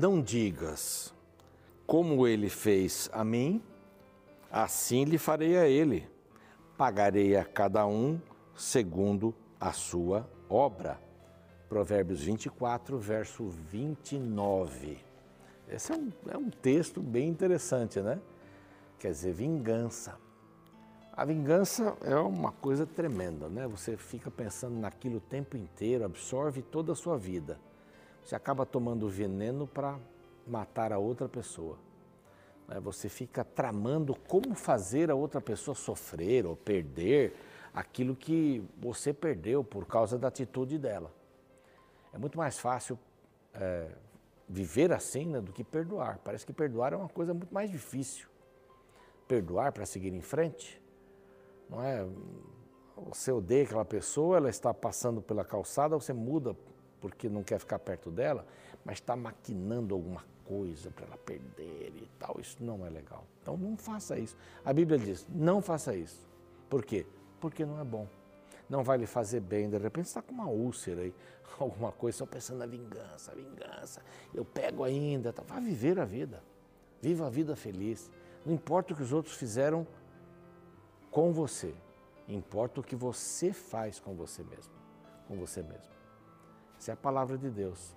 Não digas, como ele fez a mim, assim lhe farei a ele. Pagarei a cada um segundo a sua obra. Provérbios 24, verso 29. Esse é um, é um texto bem interessante, né? Quer dizer, vingança. A vingança é uma coisa tremenda, né? Você fica pensando naquilo o tempo inteiro, absorve toda a sua vida. Você acaba tomando veneno para matar a outra pessoa. Né? Você fica tramando como fazer a outra pessoa sofrer ou perder aquilo que você perdeu por causa da atitude dela. É muito mais fácil é, viver assim né, do que perdoar. Parece que perdoar é uma coisa muito mais difícil. Perdoar para seguir em frente não é? Você odeia aquela pessoa, ela está passando pela calçada, você muda porque não quer ficar perto dela, mas está maquinando alguma coisa para ela perder e tal. Isso não é legal. Então não faça isso. A Bíblia diz: não faça isso. Por quê? Porque não é bom. Não vai lhe fazer bem. De repente está com uma úlcera aí, alguma coisa, só pensando na vingança, vingança. Eu pego ainda. Tá. Vá viver a vida. Viva a vida feliz. Não importa o que os outros fizeram com você. Importa o que você faz com você mesmo, com você mesmo. Essa é a palavra de Deus.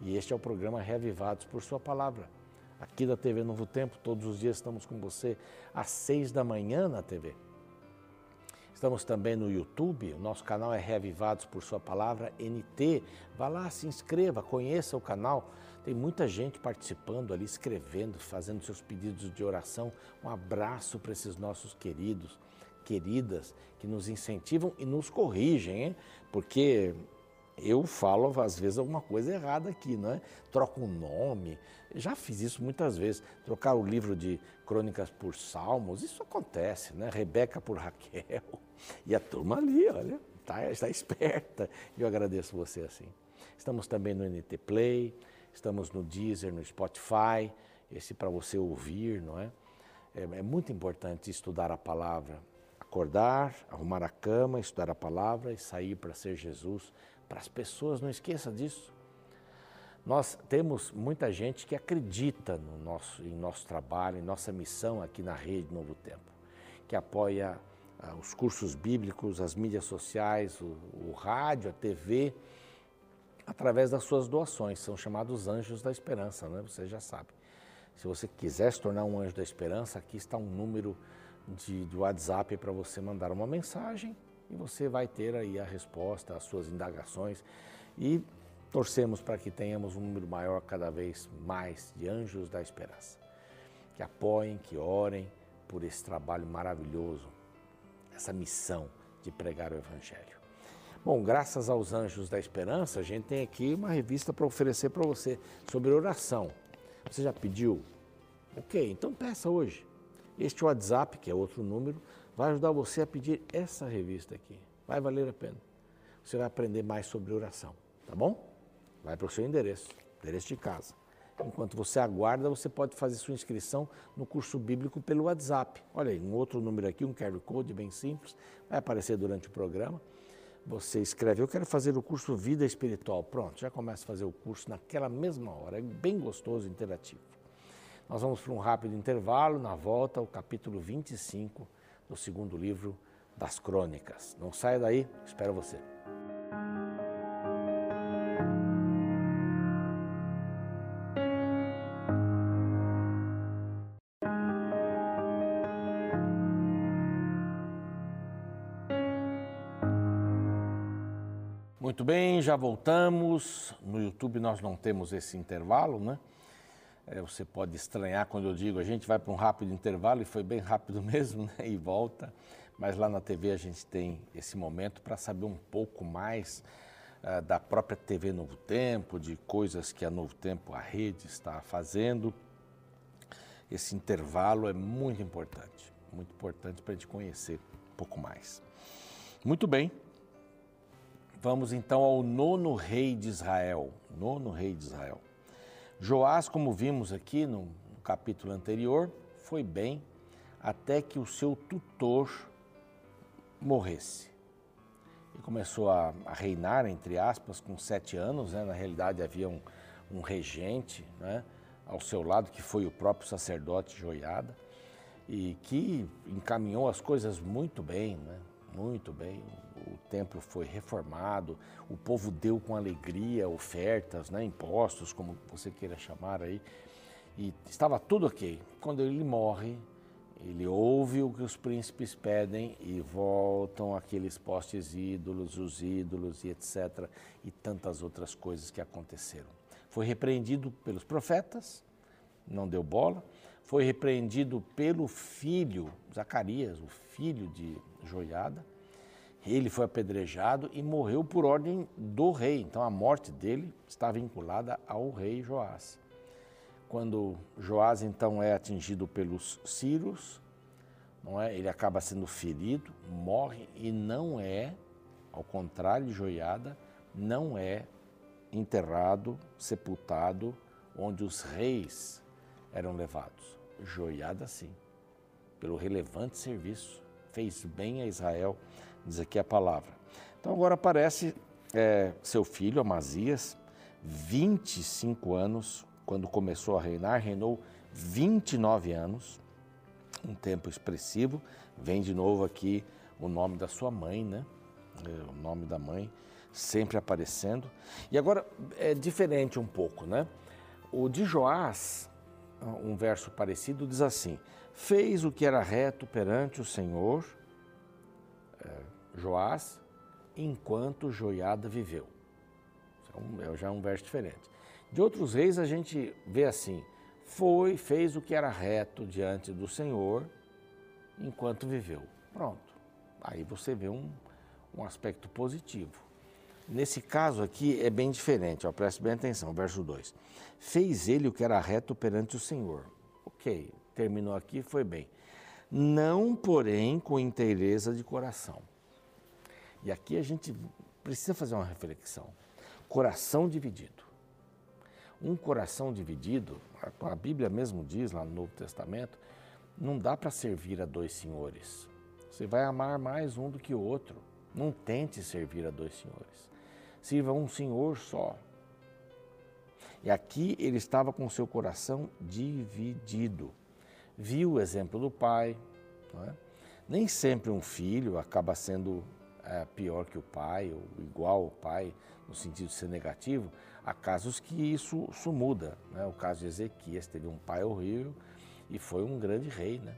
E este é o programa Reavivados por Sua Palavra. Aqui da TV Novo Tempo, todos os dias estamos com você às seis da manhã na TV. Estamos também no YouTube, o nosso canal é Reavivados por Sua Palavra NT. Vá lá, se inscreva, conheça o canal. Tem muita gente participando ali, escrevendo, fazendo seus pedidos de oração. Um abraço para esses nossos queridos queridas que nos incentivam e nos corrigem, hein? porque eu falo às vezes alguma coisa errada aqui, não é? Troco um nome, já fiz isso muitas vezes. Trocar o livro de crônicas por Salmos, isso acontece, né? Rebeca por Raquel. E a turma ali, olha, tá, está esperta. Eu agradeço você assim. Estamos também no NT Play, estamos no Deezer, no Spotify, esse para você ouvir, não é? é? É muito importante estudar a palavra, acordar, arrumar a cama, estudar a palavra e sair para ser Jesus para as pessoas. Não esqueça disso. Nós temos muita gente que acredita no nosso, em nosso trabalho, em nossa missão aqui na Rede Novo Tempo, que apoia ah, os cursos bíblicos, as mídias sociais, o, o rádio, a TV, através das suas doações. São chamados anjos da esperança, né? você já sabe. Se você quiser se tornar um anjo da esperança, aqui está um número de, de WhatsApp para você mandar uma mensagem e você vai ter aí a resposta às suas indagações e torcemos para que tenhamos um número maior cada vez mais de anjos da esperança. Que apoiem, que orem por esse trabalho maravilhoso, essa missão de pregar o Evangelho. Bom, graças aos Anjos da Esperança, a gente tem aqui uma revista para oferecer para você sobre oração. Você já pediu? Ok, então peça hoje. Este WhatsApp, que é outro número, vai ajudar você a pedir essa revista aqui. Vai valer a pena. Você vai aprender mais sobre oração, tá bom? Vai para o seu endereço, endereço de casa. Enquanto você aguarda, você pode fazer sua inscrição no curso bíblico pelo WhatsApp. Olha aí, um outro número aqui, um QR Code bem simples, vai aparecer durante o programa. Você escreve, eu quero fazer o curso Vida Espiritual. Pronto, já começa a fazer o curso naquela mesma hora. É bem gostoso, interativo. Nós vamos para um rápido intervalo, na volta, o capítulo 25 do segundo livro das Crônicas. Não saia daí, espero você. Muito bem, já voltamos. No YouTube nós não temos esse intervalo, né? É, você pode estranhar quando eu digo a gente vai para um rápido intervalo, e foi bem rápido mesmo, né? e volta. Mas lá na TV a gente tem esse momento para saber um pouco mais uh, da própria TV Novo Tempo, de coisas que a Novo Tempo, a rede, está fazendo. Esse intervalo é muito importante, muito importante para a gente conhecer um pouco mais. Muito bem, vamos então ao nono rei de Israel. Nono rei de Israel. Joás, como vimos aqui no, capítulo anterior, foi bem até que o seu tutor morresse. E começou a, a reinar, entre aspas, com sete anos, né? na realidade havia um, um regente né, ao seu lado, que foi o próprio sacerdote Joiada, e que encaminhou as coisas muito bem, né, muito bem. O templo foi reformado, o povo deu com alegria ofertas, né, impostos, como você queira chamar aí, e estava tudo ok. Quando ele morre, ele ouve o que os príncipes pedem e voltam aqueles postes ídolos, os ídolos e etc. e tantas outras coisas que aconteceram. Foi repreendido pelos profetas, não deu bola. Foi repreendido pelo filho, Zacarias, o filho de Joiada. Ele foi apedrejado e morreu por ordem do rei. Então a morte dele está vinculada ao rei Joás. Quando Joás então é atingido pelos Círios, não é? ele acaba sendo ferido, morre e não é, ao contrário de Joiada, não é enterrado, sepultado onde os reis eram levados. Joiada sim, pelo relevante serviço, fez bem a Israel, diz aqui a palavra. Então agora aparece é, seu filho Amazias, 25 anos, quando começou a reinar, reinou 29 anos, um tempo expressivo. Vem de novo aqui o nome da sua mãe, né? É, o nome da mãe sempre aparecendo. E agora é diferente um pouco, né? O de Joás, um verso parecido, diz assim: Fez o que era reto perante o Senhor, é, Joás, enquanto Joiada viveu. É, é já um verso diferente. De outros reis a gente vê assim: foi, fez o que era reto diante do Senhor enquanto viveu. Pronto. Aí você vê um, um aspecto positivo. Nesse caso aqui é bem diferente, ó, preste bem atenção, verso 2. Fez ele o que era reto perante o Senhor. Ok, terminou aqui, foi bem. Não, porém, com inteireza de coração. E aqui a gente precisa fazer uma reflexão. Coração dividido. Um coração dividido, a Bíblia mesmo diz lá no Novo Testamento, não dá para servir a dois senhores. Você vai amar mais um do que o outro. Não tente servir a dois senhores. Sirva um senhor só. E aqui ele estava com seu coração dividido. Viu o exemplo do pai. É? Nem sempre um filho acaba sendo é, pior que o pai, ou igual ao pai, no sentido de ser negativo, há casos que isso, isso muda. Né? O caso de Ezequias teve um pai horrível e foi um grande rei. Né?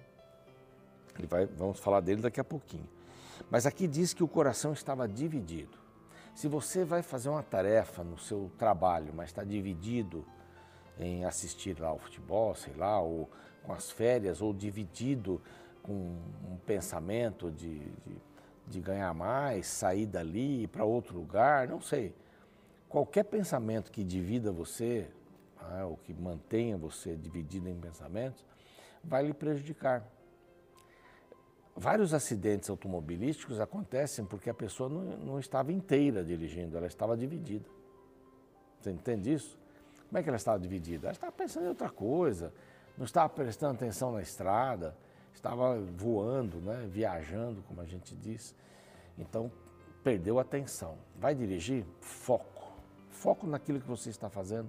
Vai, vamos falar dele daqui a pouquinho. Mas aqui diz que o coração estava dividido. Se você vai fazer uma tarefa no seu trabalho, mas está dividido em assistir lá ao futebol, sei lá, ou com as férias, ou dividido com um pensamento de, de, de ganhar mais, sair dali para outro lugar, não sei. Qualquer pensamento que divida você, né, ou que mantenha você dividido em pensamentos, vai lhe prejudicar. Vários acidentes automobilísticos acontecem porque a pessoa não, não estava inteira dirigindo, ela estava dividida. Você entende isso? Como é que ela estava dividida? Ela estava pensando em outra coisa, não estava prestando atenção na estrada, estava voando, né? viajando, como a gente diz. Então, perdeu a atenção. Vai dirigir? Foco foco naquilo que você está fazendo.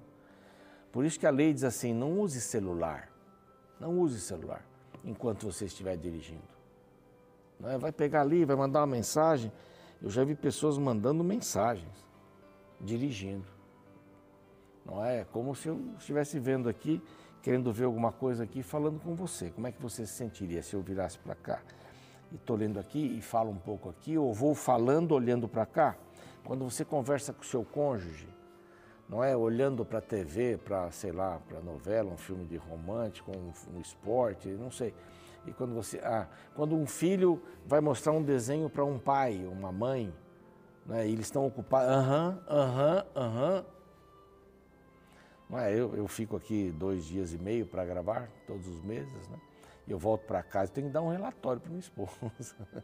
Por isso que a lei diz assim: não use celular. Não use celular enquanto você estiver dirigindo. Não é? Vai pegar ali, vai mandar uma mensagem. Eu já vi pessoas mandando mensagens, dirigindo. Não é? Como se eu estivesse vendo aqui, querendo ver alguma coisa aqui, falando com você. Como é que você se sentiria se eu virasse para cá? E estou lendo aqui e falo um pouco aqui, ou vou falando olhando para cá? Quando você conversa com o seu cônjuge, não é olhando para a TV, para, sei lá, para novela, um filme de romântico, um, um, esporte, não sei. E quando você, ah, quando um filho vai mostrar um desenho para um pai, uma mãe, né, e eles estão ocupados, aham, aham, aham. É, eu, eu fico aqui dois dias e meio para gravar, todos os meses, né? E eu volto para casa, tenho que dar um relatório para minha esposa.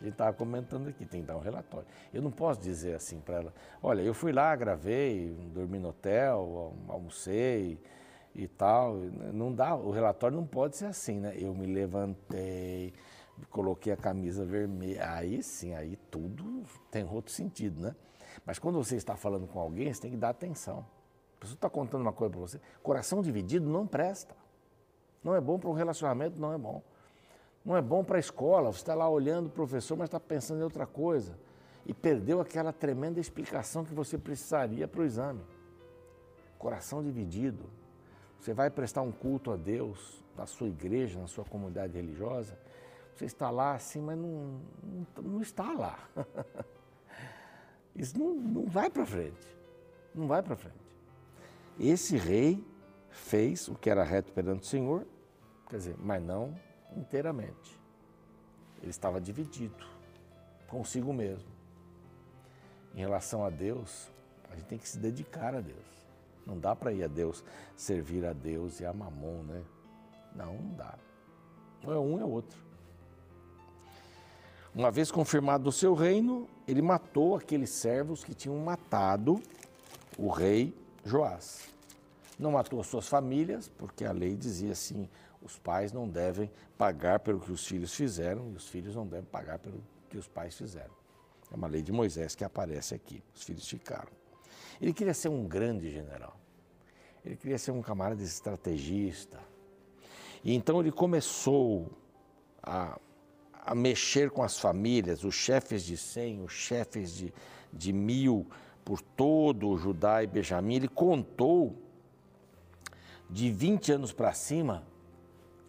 A gente estava comentando aqui, tem que dar um relatório. Eu não posso dizer assim para ela, olha, eu fui lá, gravei, dormi no hotel, almocei e tal. Não dá, o relatório não pode ser assim, né? Eu me levantei, coloquei a camisa vermelha. Aí sim, aí tudo tem outro sentido, né? Mas quando você está falando com alguém, você tem que dar atenção. pessoa está contando uma coisa para você. Coração dividido não presta. Não é bom para um relacionamento, não é bom. Não é bom para a escola. Você está lá olhando o professor, mas está pensando em outra coisa. E perdeu aquela tremenda explicação que você precisaria para o exame. Coração dividido. Você vai prestar um culto a Deus na sua igreja, na sua comunidade religiosa. Você está lá assim, mas não, não, não está lá. Isso não, não vai para frente. Não vai para frente. Esse rei fez o que era reto perante o Senhor, quer dizer, mas não inteiramente. Ele estava dividido consigo mesmo. Em relação a Deus, a gente tem que se dedicar a Deus. Não dá para ir a Deus, servir a Deus e a mamon, né? Não, não dá. Ou é um, é outro. Uma vez confirmado o seu reino, ele matou aqueles servos que tinham matado o rei Joás. Não matou as suas famílias, porque a lei dizia assim: os pais não devem pagar pelo que os filhos fizeram e os filhos não devem pagar pelo que os pais fizeram. É uma lei de Moisés que aparece aqui. Os filhos ficaram. Ele queria ser um grande general. Ele queria ser um camarada estrategista. E então ele começou a, a mexer com as famílias, os chefes de cem, os chefes de, de mil, por todo o Judá e Benjamim, ele contou de 20 anos para cima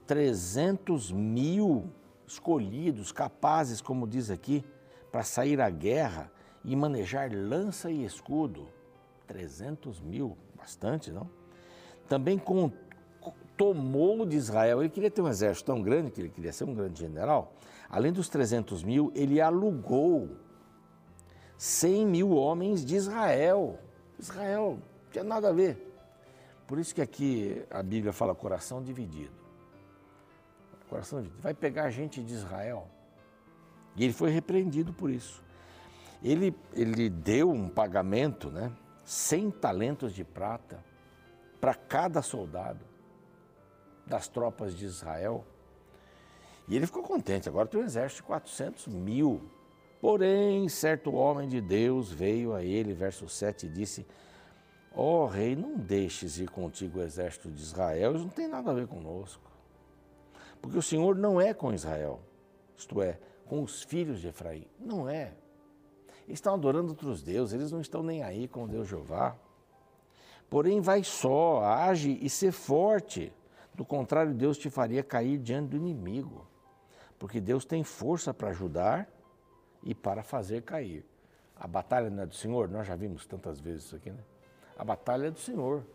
300 mil escolhidos, capazes, como diz aqui, para sair à guerra e manejar lança e escudo. 300 mil, bastante, não? Também com, tomou de Israel, ele queria ter um exército tão grande, que ele queria ser um grande general, além dos 300 mil, ele alugou 100 mil homens de Israel. Israel, não tinha nada a ver. Por isso que aqui a Bíblia fala coração dividido. Coração dividido. Vai pegar gente de Israel. E ele foi repreendido por isso. Ele, ele deu um pagamento, né? 100 talentos de prata para cada soldado das tropas de Israel. E ele ficou contente. Agora tem um exército de 400 mil Porém, certo homem de Deus veio a ele, verso 7, e disse: Ó oh, rei, não deixes ir contigo o exército de Israel, isso não tem nada a ver conosco. Porque o Senhor não é com Israel, isto é, com os filhos de Efraim. Não é. Estão adorando outros deuses, eles não estão nem aí com Deus Jeová. Porém, vai só, age e ser forte. Do contrário, Deus te faria cair diante do inimigo. Porque Deus tem força para ajudar e para fazer cair. A batalha não é do Senhor? Nós já vimos tantas vezes isso aqui, né? A batalha é do Senhor.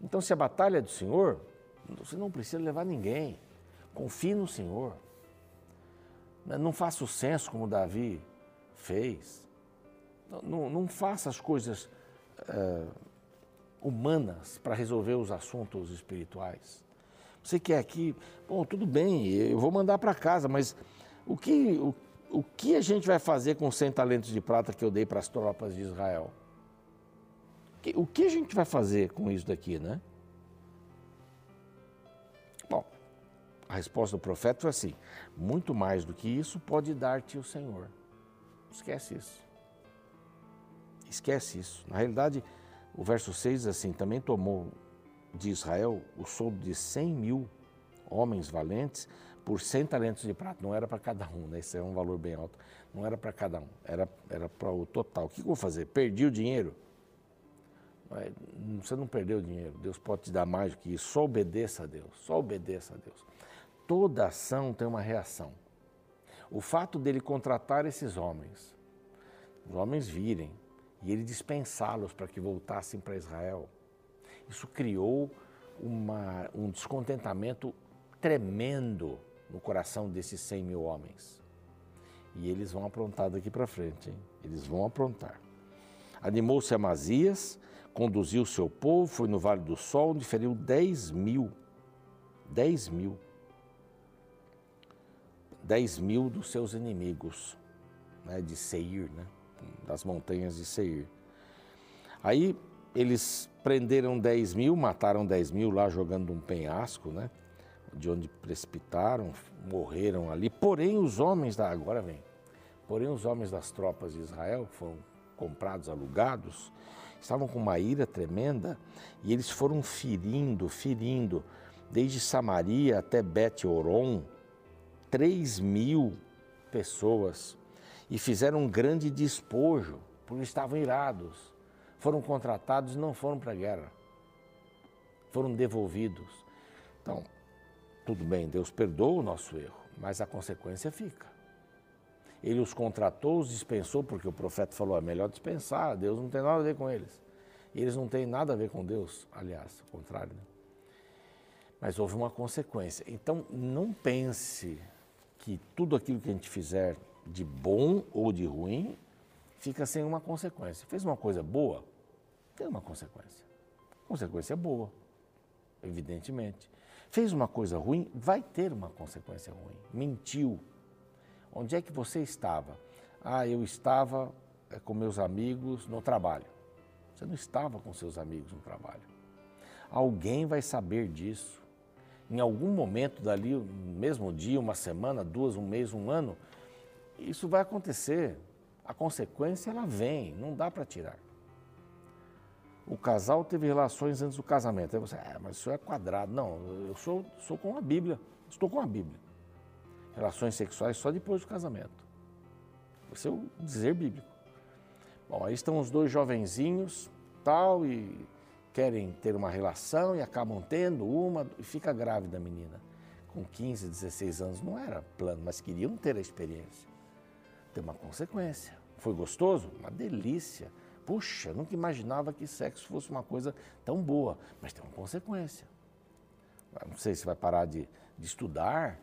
Então, se a batalha é do Senhor, você não precisa levar ninguém. Confie no Senhor. Não faça o censo como Davi fez. Não, não, faça as coisas uh, humanas para resolver os assuntos espirituais. Você quer aqui, bom, tudo bem, eu vou mandar para casa, mas o que, o, o que a gente vai fazer com os 100 talentos de prata que eu dei para as tropas de Israel? O que a gente vai fazer com isso daqui, né? Bom, a resposta do profeta foi assim: muito mais do que isso pode dar-te o Senhor. Esquece isso. Esquece isso. Na realidade, o verso 6 diz assim: também tomou de Israel o soldo de 100 mil homens valentes por 100 talentos de prata. Não era para cada um, né? Esse é um valor bem alto. Não era para cada um, era, era para o total. O que eu vou fazer? Perdi o dinheiro? Você não perdeu o dinheiro. Deus pode te dar mais do que isso. Só obedeça a Deus. Só obedeça a Deus. Toda ação tem uma reação. O fato dele contratar esses homens, os homens virem e ele dispensá-los para que voltassem para Israel, isso criou uma, um descontentamento tremendo no coração desses 100 mil homens. E eles vão aprontar daqui para frente, hein? Eles vão aprontar. Animou-se Amazias, conduziu seu povo, foi no Vale do Sol, onde feriu 10 mil. 10 mil. 10 mil dos seus inimigos, né, de Seir, né, das montanhas de Seir. Aí eles prenderam 10 mil, mataram 10 mil lá jogando um penhasco, né? de onde precipitaram, morreram ali. Porém, os homens da. Agora vem. Porém, os homens das tropas de Israel foram comprados, alugados, estavam com uma ira tremenda e eles foram ferindo, ferindo, desde Samaria até Bet-Oron, três mil pessoas e fizeram um grande despojo, porque estavam irados. Foram contratados e não foram para a guerra. Foram devolvidos. Então, tudo bem, Deus perdoa o nosso erro, mas a consequência fica. Ele os contratou, os dispensou, porque o profeta falou: é melhor dispensar, Deus não tem nada a ver com eles. E eles não têm nada a ver com Deus, aliás, ao contrário. Né? Mas houve uma consequência. Então, não pense que tudo aquilo que a gente fizer de bom ou de ruim fica sem uma consequência. Fez uma coisa boa, tem uma consequência. Consequência boa, evidentemente. Fez uma coisa ruim, vai ter uma consequência ruim. Mentiu. Onde é que você estava? Ah, eu estava eh, com meus amigos no trabalho. Você não estava com seus amigos no trabalho. Alguém vai saber disso. Em algum momento dali, mesmo dia, uma semana, duas, um mês, um ano, isso vai acontecer. A consequência ela vem, não dá para tirar. O casal teve relações antes do casamento. Aí você, é, mas isso é quadrado. Não, eu sou, sou com a Bíblia. Estou com a Bíblia. Relações sexuais só depois do casamento. Esse é o dizer bíblico. Bom, aí estão os dois jovenzinhos, tal, e querem ter uma relação e acabam tendo uma e fica grávida a menina. Com 15, 16 anos não era plano, mas queriam ter a experiência. Tem uma consequência. Foi gostoso? Uma delícia. Puxa, nunca imaginava que sexo fosse uma coisa tão boa, mas tem uma consequência. Não sei se vai parar de, de estudar,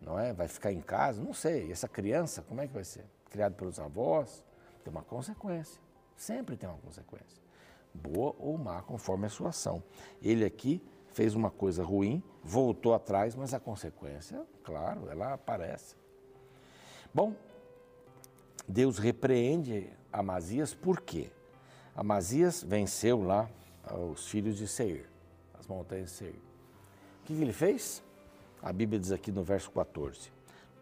não é? Vai ficar em casa, não sei. E essa criança, como é que vai ser? Criado pelos avós, tem uma consequência. Sempre tem uma consequência. Boa ou má, conforme a sua ação. Ele aqui fez uma coisa ruim, voltou atrás, mas a consequência, claro, ela aparece. Bom, Deus repreende Amazias por quê? Amazias venceu lá os filhos de Seir, as montanhas de Seir. O que ele fez? A Bíblia diz aqui no verso 14: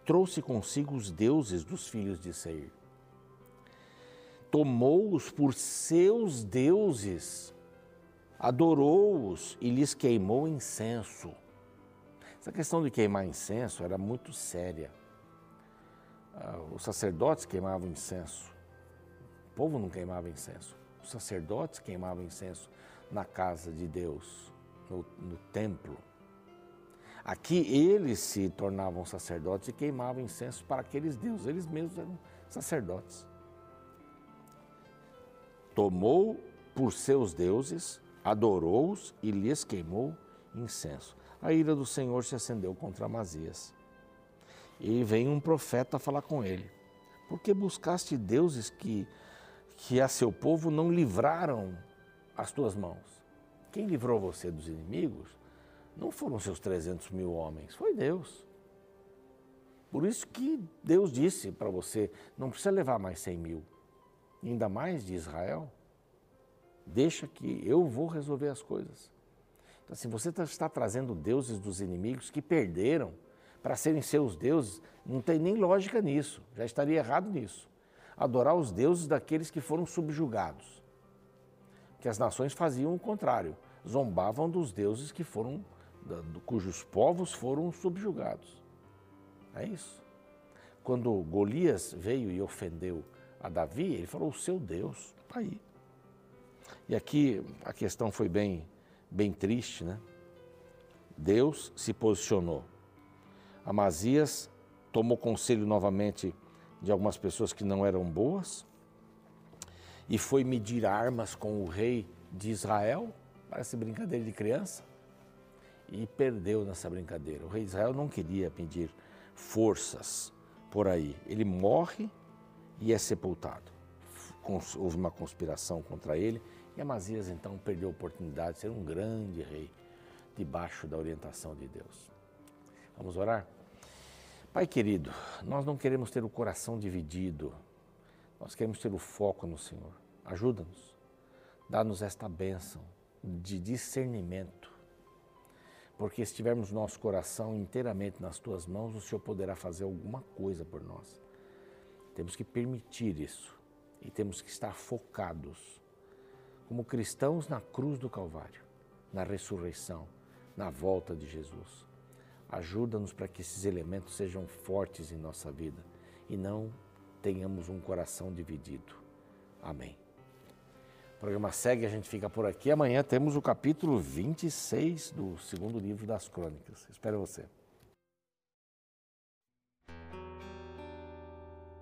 trouxe consigo os deuses dos filhos de Seir. Tomou-os por seus deuses, adorou-os e lhes queimou incenso. Essa questão de queimar incenso era muito séria. Ah, os sacerdotes queimavam incenso povo não queimava incenso. Os sacerdotes queimavam incenso na casa de Deus, no, no templo. Aqui eles se tornavam sacerdotes e queimavam incenso para aqueles deuses. Eles mesmos eram sacerdotes. Tomou por seus deuses, adorou-os e lhes queimou incenso. A ira do Senhor se acendeu contra Amazias. E vem um profeta falar com ele. Porque buscaste deuses que que a seu povo não livraram as tuas mãos. Quem livrou você dos inimigos não foram seus 300 mil homens, foi Deus. Por isso que Deus disse para você: não precisa levar mais 100 mil, ainda mais de Israel. Deixa que eu vou resolver as coisas. Então, assim, você tá, está trazendo deuses dos inimigos que perderam para serem seus deuses, não tem nem lógica nisso, já estaria errado nisso adorar os deuses daqueles que foram subjugados. Que as nações faziam o contrário, zombavam dos deuses que foram, cujos povos foram subjugados. É isso. Quando Golias veio e ofendeu a Davi, ele falou: o seu Deus está aí. E aqui a questão foi bem, bem triste, né? Deus se posicionou. Amazias tomou conselho novamente de algumas pessoas que não eram boas e foi medir armas com o rei de Israel, parece brincadeira de criança, e perdeu nessa brincadeira. O rei de Israel não queria medir forças por aí. Ele morre e é sepultado. Houve uma conspiração contra ele e Amazias então perdeu a oportunidade de ser um grande rei debaixo da orientação de Deus. Vamos orar? Pai querido, nós não queremos ter o coração dividido, nós queremos ter o foco no Senhor. Ajuda-nos, dá-nos esta bênção de discernimento, porque se tivermos nosso coração inteiramente nas tuas mãos, o Senhor poderá fazer alguma coisa por nós. Temos que permitir isso e temos que estar focados como cristãos na cruz do Calvário, na ressurreição, na volta de Jesus. Ajuda-nos para que esses elementos sejam fortes em nossa vida e não tenhamos um coração dividido. Amém. O programa segue, a gente fica por aqui. Amanhã temos o capítulo 26 do segundo livro das Crônicas. Espero você.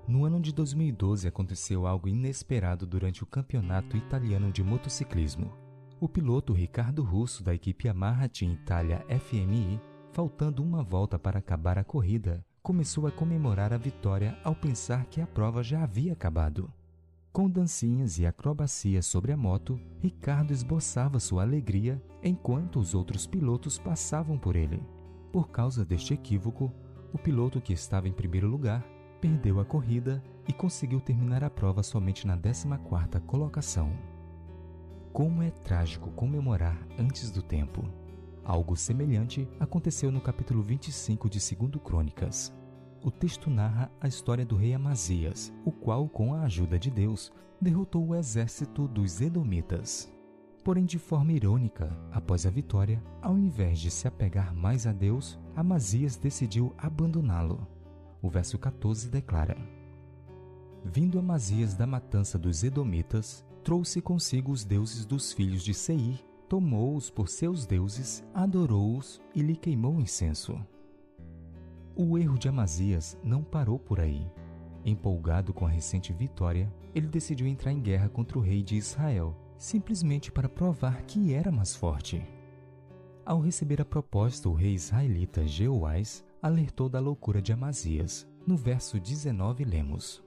No ano de 2012 aconteceu algo inesperado durante o campeonato italiano de motociclismo. O piloto Ricardo Russo da equipe Yamaha Team Italia FMI, faltando uma volta para acabar a corrida, começou a comemorar a vitória ao pensar que a prova já havia acabado. Com dancinhas e acrobacias sobre a moto, Ricardo esboçava sua alegria enquanto os outros pilotos passavam por ele. Por causa deste equívoco, o piloto que estava em primeiro lugar perdeu a corrida e conseguiu terminar a prova somente na 14ª colocação. Como é trágico comemorar antes do tempo. Algo semelhante aconteceu no capítulo 25 de 2 Crônicas o texto narra a história do rei Amazias, o qual, com a ajuda de Deus, derrotou o exército dos Edomitas. Porém, de forma irônica, após a vitória, ao invés de se apegar mais a Deus, Amazias decidiu abandoná-lo. O verso 14 declara: Vindo Amazias da matança dos Edomitas, trouxe consigo os deuses dos filhos de Seir, tomou-os por seus deuses, adorou-os e lhe queimou incenso. O erro de Amazias não parou por aí. Empolgado com a recente vitória, ele decidiu entrar em guerra contra o rei de Israel, simplesmente para provar que era mais forte. Ao receber a proposta, o rei israelita Jeoás alertou da loucura de Amazias. No verso 19 lemos: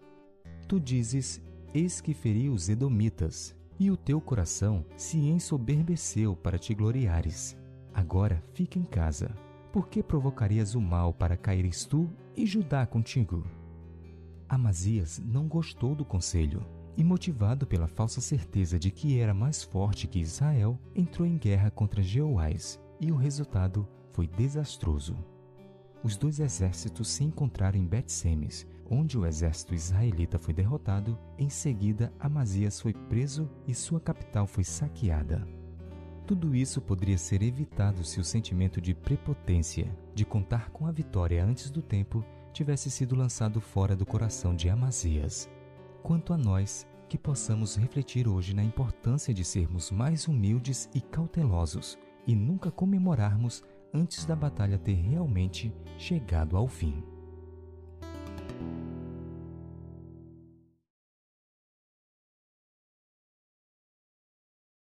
Tu dizes: Eis que feri os edomitas, e o teu coração se ensoberbeceu para te gloriares. Agora fica em casa, por que provocarias o mal para caíres tu e Judá contigo? Amazias não gostou do conselho e, motivado pela falsa certeza de que era mais forte que Israel, entrou em guerra contra Jeoás e o resultado foi desastroso. Os dois exércitos se encontraram em Bet-Semes, onde o exército israelita foi derrotado. Em seguida, Amazias foi preso e sua capital foi saqueada. Tudo isso poderia ser evitado se o sentimento de prepotência, de contar com a vitória antes do tempo, tivesse sido lançado fora do coração de Amazias. Quanto a nós, que possamos refletir hoje na importância de sermos mais humildes e cautelosos e nunca comemorarmos antes da batalha ter realmente chegado ao fim.